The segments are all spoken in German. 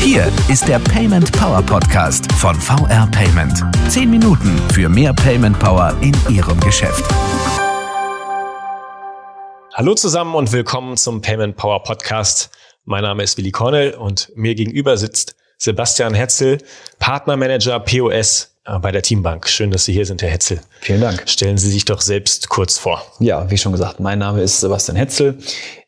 Hier ist der Payment Power Podcast von VR Payment. Zehn Minuten für mehr Payment Power in Ihrem Geschäft. Hallo zusammen und willkommen zum Payment Power Podcast. Mein Name ist Willi Cornell und mir gegenüber sitzt Sebastian Hetzel, Partnermanager POS bei der Teambank. Schön, dass Sie hier sind, Herr Hetzel. Vielen Dank. Stellen Sie sich doch selbst kurz vor. Ja, wie schon gesagt, mein Name ist Sebastian Hetzel.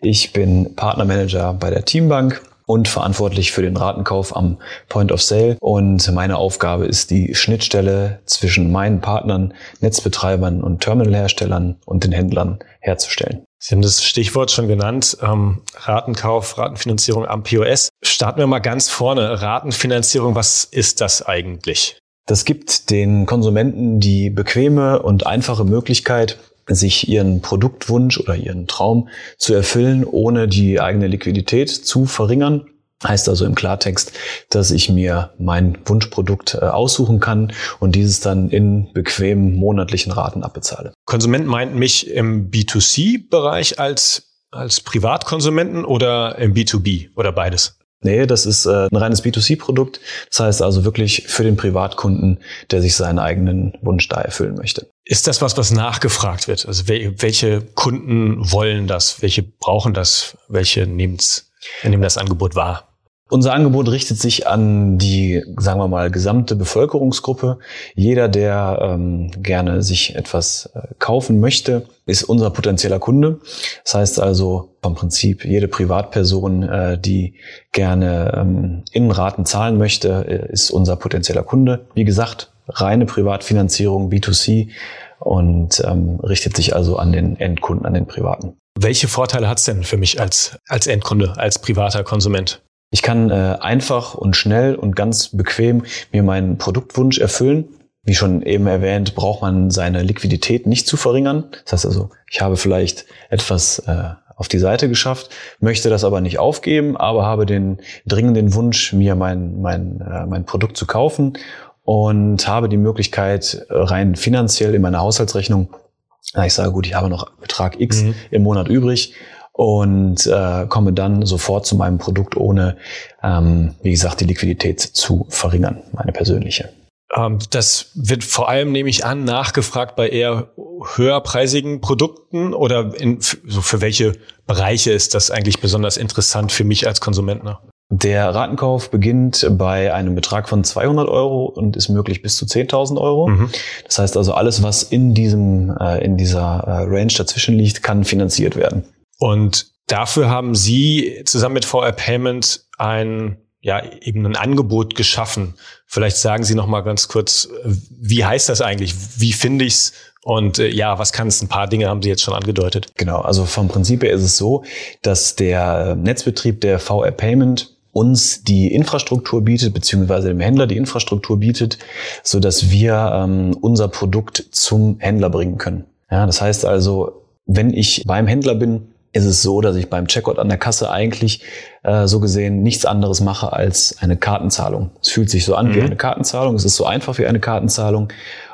Ich bin Partnermanager bei der Teambank und verantwortlich für den Ratenkauf am Point of Sale. Und meine Aufgabe ist die Schnittstelle zwischen meinen Partnern, Netzbetreibern und Terminalherstellern und den Händlern herzustellen. Sie haben das Stichwort schon genannt, ähm, Ratenkauf, Ratenfinanzierung am POS. Starten wir mal ganz vorne. Ratenfinanzierung, was ist das eigentlich? Das gibt den Konsumenten die bequeme und einfache Möglichkeit, sich ihren Produktwunsch oder ihren Traum zu erfüllen, ohne die eigene Liquidität zu verringern. Heißt also im Klartext, dass ich mir mein Wunschprodukt äh, aussuchen kann und dieses dann in bequemen monatlichen Raten abbezahle. Konsument meint mich im B2C-Bereich als, als Privatkonsumenten oder im B2B oder beides? Nee, das ist äh, ein reines B2C-Produkt. Das heißt also wirklich für den Privatkunden, der sich seinen eigenen Wunsch da erfüllen möchte. Ist das was, was nachgefragt wird? Also welche Kunden wollen das? Welche brauchen das? Welche nehmen's, nehmen das Angebot wahr? Unser Angebot richtet sich an die, sagen wir mal, gesamte Bevölkerungsgruppe. Jeder, der ähm, gerne sich etwas äh, kaufen möchte, ist unser potenzieller Kunde. Das heißt also vom Prinzip jede Privatperson, äh, die gerne ähm, in Raten zahlen möchte, äh, ist unser potenzieller Kunde. Wie gesagt, reine Privatfinanzierung, B2C und ähm, richtet sich also an den Endkunden, an den Privaten. Welche Vorteile hat's denn für mich als, als Endkunde, als privater Konsument? Ich kann äh, einfach und schnell und ganz bequem mir meinen Produktwunsch erfüllen. Wie schon eben erwähnt, braucht man seine Liquidität nicht zu verringern. Das heißt also, ich habe vielleicht etwas äh, auf die Seite geschafft, möchte das aber nicht aufgeben, aber habe den dringenden Wunsch, mir mein, mein, äh, mein Produkt zu kaufen und habe die Möglichkeit, rein finanziell in meiner Haushaltsrechnung, ich sage, gut, ich habe noch Betrag X mhm. im Monat übrig und äh, komme dann sofort zu meinem Produkt, ohne, ähm, wie gesagt, die Liquidität zu verringern, meine persönliche. Ähm, das wird vor allem, nehme ich an, nachgefragt bei eher höherpreisigen Produkten oder in, so für welche Bereiche ist das eigentlich besonders interessant für mich als Konsument? Ne? Der Ratenkauf beginnt bei einem Betrag von 200 Euro und ist möglich bis zu 10.000 Euro. Mhm. Das heißt also, alles, was in diesem, äh, in dieser äh, Range dazwischen liegt, kann finanziert werden. Und dafür haben Sie zusammen mit VR Payment ein ja eben ein Angebot geschaffen. Vielleicht sagen Sie noch mal ganz kurz, wie heißt das eigentlich? Wie finde ich's? Und äh, ja, was kann es? Ein paar Dinge haben Sie jetzt schon angedeutet. Genau, also vom Prinzip her ist es so, dass der Netzbetrieb der VR Payment uns die Infrastruktur bietet, beziehungsweise dem Händler die Infrastruktur bietet, so dass wir ähm, unser Produkt zum Händler bringen können. Ja, das heißt also, wenn ich beim Händler bin, ist es so, dass ich beim Checkout an der Kasse eigentlich äh, so gesehen nichts anderes mache als eine Kartenzahlung. Es fühlt sich so an mhm. wie eine Kartenzahlung, es ist so einfach wie eine Kartenzahlung.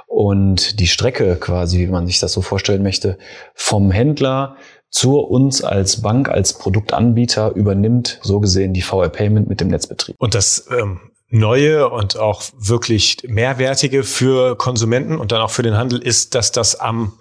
Und die Strecke quasi, wie man sich das so vorstellen möchte, vom Händler zu uns als Bank, als Produktanbieter übernimmt so gesehen die VR Payment mit dem Netzbetrieb. Und das ähm, Neue und auch wirklich Mehrwertige für Konsumenten und dann auch für den Handel ist, dass das am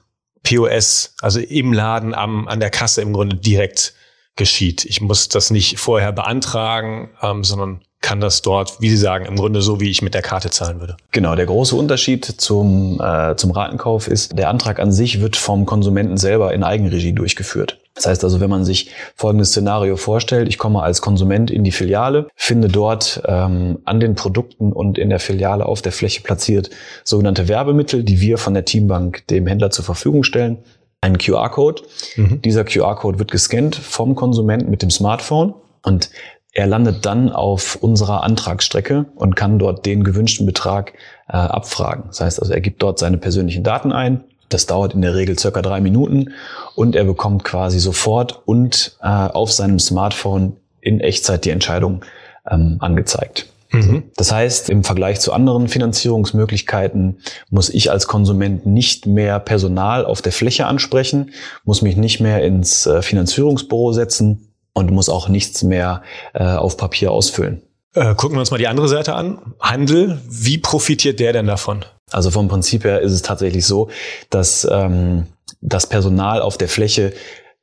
POS, also im Laden am, an der Kasse im Grunde direkt geschieht. Ich muss das nicht vorher beantragen, ähm, sondern kann das dort, wie Sie sagen, im Grunde so, wie ich mit der Karte zahlen würde. Genau, der große Unterschied zum, äh, zum Ratenkauf ist, der Antrag an sich wird vom Konsumenten selber in Eigenregie durchgeführt. Das heißt also, wenn man sich folgendes Szenario vorstellt, ich komme als Konsument in die Filiale, finde dort ähm, an den Produkten und in der Filiale auf der Fläche platziert sogenannte Werbemittel, die wir von der Teambank dem Händler zur Verfügung stellen. Einen QR-Code. Mhm. Dieser QR-Code wird gescannt vom Konsumenten mit dem Smartphone und er landet dann auf unserer Antragsstrecke und kann dort den gewünschten Betrag äh, abfragen. Das heißt also, er gibt dort seine persönlichen Daten ein. Das dauert in der Regel circa drei Minuten und er bekommt quasi sofort und äh, auf seinem Smartphone in Echtzeit die Entscheidung ähm, angezeigt. Mhm. Das heißt, im Vergleich zu anderen Finanzierungsmöglichkeiten muss ich als Konsument nicht mehr Personal auf der Fläche ansprechen, muss mich nicht mehr ins äh, Finanzierungsbüro setzen und muss auch nichts mehr äh, auf Papier ausfüllen. Äh, gucken wir uns mal die andere Seite an. Handel, wie profitiert der denn davon? Also vom Prinzip her ist es tatsächlich so, dass ähm, das Personal auf der Fläche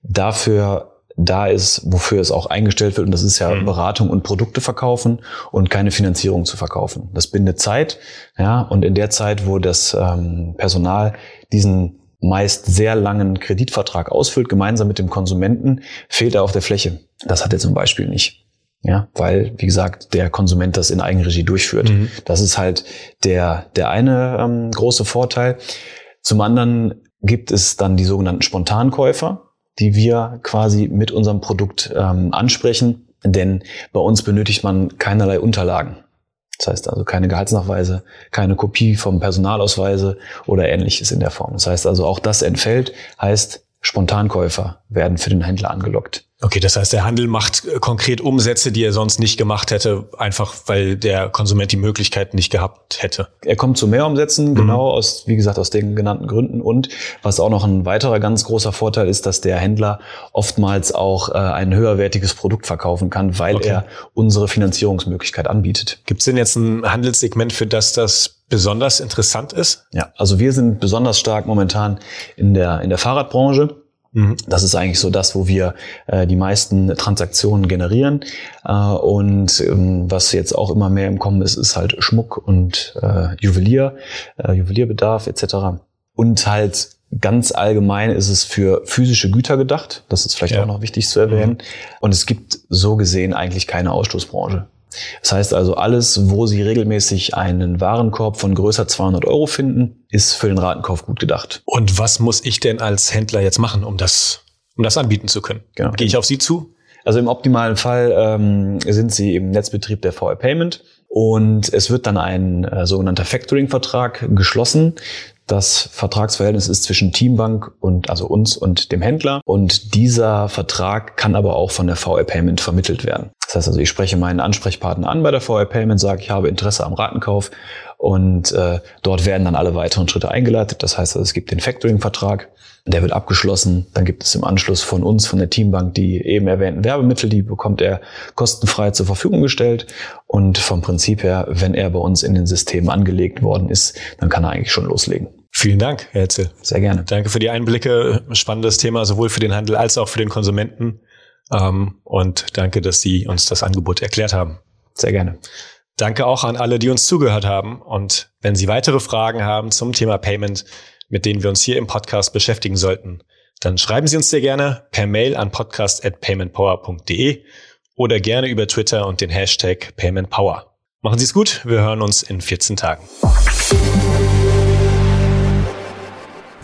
dafür da ist, wofür es auch eingestellt wird. Und das ist ja mhm. Beratung und Produkte verkaufen und keine Finanzierung zu verkaufen. Das bindet Zeit. Ja, und in der Zeit, wo das ähm, Personal diesen meist sehr langen Kreditvertrag ausfüllt, gemeinsam mit dem Konsumenten, fehlt er auf der Fläche. Das hat er zum Beispiel nicht. Ja, weil, wie gesagt, der Konsument das in Eigenregie durchführt. Mhm. Das ist halt der, der eine ähm, große Vorteil. Zum anderen gibt es dann die sogenannten Spontankäufer die wir quasi mit unserem Produkt ähm, ansprechen. Denn bei uns benötigt man keinerlei Unterlagen. Das heißt also keine Gehaltsnachweise, keine Kopie vom Personalausweise oder ähnliches in der Form. Das heißt also auch das entfällt, heißt Spontankäufer werden für den Händler angelockt. Okay, das heißt, der Handel macht äh, konkret Umsätze, die er sonst nicht gemacht hätte, einfach weil der Konsument die Möglichkeit nicht gehabt hätte. Er kommt zu mehr Umsätzen, mhm. genau aus, wie gesagt, aus den genannten Gründen. Und was auch noch ein weiterer ganz großer Vorteil ist, dass der Händler oftmals auch äh, ein höherwertiges Produkt verkaufen kann, weil okay. er unsere Finanzierungsmöglichkeit anbietet. Gibt es denn jetzt ein Handelssegment, für das das besonders interessant ist? Ja, also wir sind besonders stark momentan in der, in der Fahrradbranche. Mhm. Das ist eigentlich so das, wo wir äh, die meisten Transaktionen generieren. Äh, und ähm, was jetzt auch immer mehr im Kommen ist, ist halt Schmuck und äh, Juwelier, äh, Juwelierbedarf etc. Und halt ganz allgemein ist es für physische Güter gedacht. Das ist vielleicht ja. auch noch wichtig zu erwähnen. Mhm. Und es gibt so gesehen eigentlich keine Ausstoßbranche. Das heißt also, alles, wo Sie regelmäßig einen Warenkorb von größer 200 Euro finden, ist für den Ratenkauf gut gedacht. Und was muss ich denn als Händler jetzt machen, um das, um das anbieten zu können? Genau. Gehe ich auf Sie zu? Also im optimalen Fall ähm, sind Sie im Netzbetrieb der VR Payment und es wird dann ein äh, sogenannter Factoring-Vertrag geschlossen. Das Vertragsverhältnis ist zwischen Teambank und also uns und dem Händler und dieser Vertrag kann aber auch von der VR Payment vermittelt werden. Das heißt also, ich spreche meinen Ansprechpartner an bei der VR Payment, sage, ich habe Interesse am Ratenkauf und äh, dort werden dann alle weiteren Schritte eingeleitet. Das heißt also, es gibt den Factoring-Vertrag, der wird abgeschlossen. Dann gibt es im Anschluss von uns, von der Teambank, die eben erwähnten Werbemittel, die bekommt er kostenfrei zur Verfügung gestellt. Und vom Prinzip her, wenn er bei uns in den Systemen angelegt worden ist, dann kann er eigentlich schon loslegen. Vielen Dank, Herr Hetzel. Sehr gerne. Danke für die Einblicke. Spannendes Thema, sowohl für den Handel als auch für den Konsumenten. Ähm, und danke, dass Sie uns das Angebot erklärt haben. Sehr gerne. Danke auch an alle, die uns zugehört haben. Und wenn Sie weitere Fragen haben zum Thema Payment, mit denen wir uns hier im Podcast beschäftigen sollten, dann schreiben Sie uns sehr gerne per Mail an podcast.paymentpower.de oder gerne über Twitter und den Hashtag PaymentPower. Machen Sie es gut, wir hören uns in 14 Tagen.